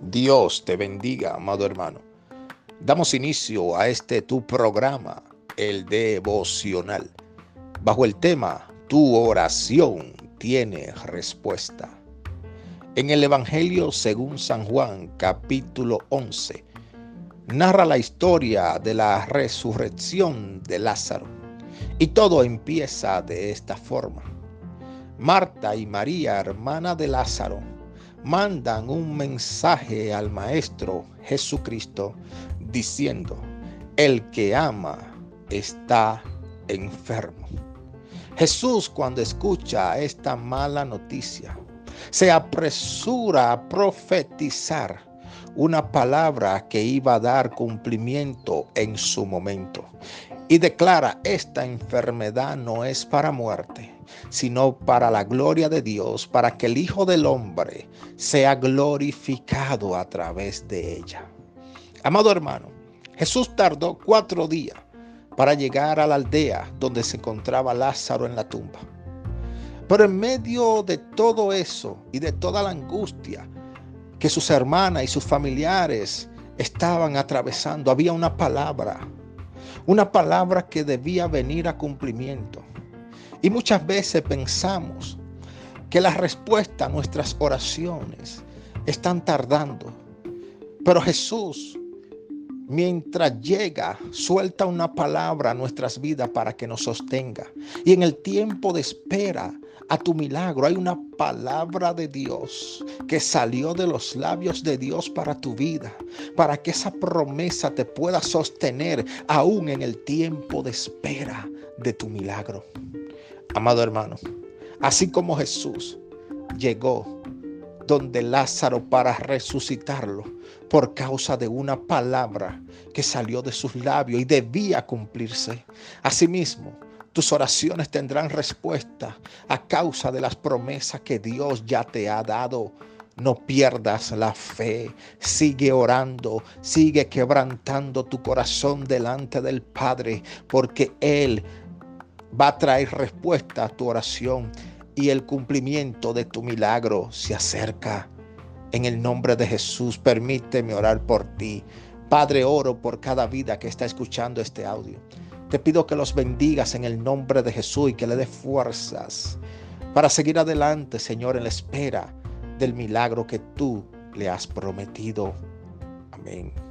Dios te bendiga, amado hermano. Damos inicio a este tu programa, el devocional, bajo el tema Tu oración tiene respuesta. En el Evangelio según San Juan, capítulo 11, narra la historia de la resurrección de Lázaro. Y todo empieza de esta forma. Marta y María, hermana de Lázaro, mandan un mensaje al Maestro Jesucristo diciendo, el que ama está enfermo. Jesús cuando escucha esta mala noticia, se apresura a profetizar una palabra que iba a dar cumplimiento en su momento y declara, esta enfermedad no es para muerte, sino para la gloria de Dios, para que el Hijo del Hombre sea glorificado a través de ella. Amado hermano, Jesús tardó cuatro días para llegar a la aldea donde se encontraba Lázaro en la tumba. Pero en medio de todo eso y de toda la angustia que sus hermanas y sus familiares estaban atravesando, había una palabra una palabra que debía venir a cumplimiento. Y muchas veces pensamos que la respuesta a nuestras oraciones están tardando. Pero Jesús, mientras llega, suelta una palabra a nuestras vidas para que nos sostenga. Y en el tiempo de espera a tu milagro hay una palabra de Dios que salió de los labios de Dios para tu vida, para que esa promesa te pueda sostener aún en el tiempo de espera de tu milagro. Amado hermano, así como Jesús llegó donde Lázaro para resucitarlo por causa de una palabra que salió de sus labios y debía cumplirse. Asimismo, tus oraciones tendrán respuesta a causa de las promesas que Dios ya te ha dado. No pierdas la fe, sigue orando, sigue quebrantando tu corazón delante del Padre, porque Él va a traer respuesta a tu oración y el cumplimiento de tu milagro se acerca. En el nombre de Jesús, permíteme orar por ti. Padre, oro por cada vida que está escuchando este audio. Te pido que los bendigas en el nombre de Jesús y que le dé fuerzas para seguir adelante, Señor, en la espera del milagro que tú le has prometido. Amén.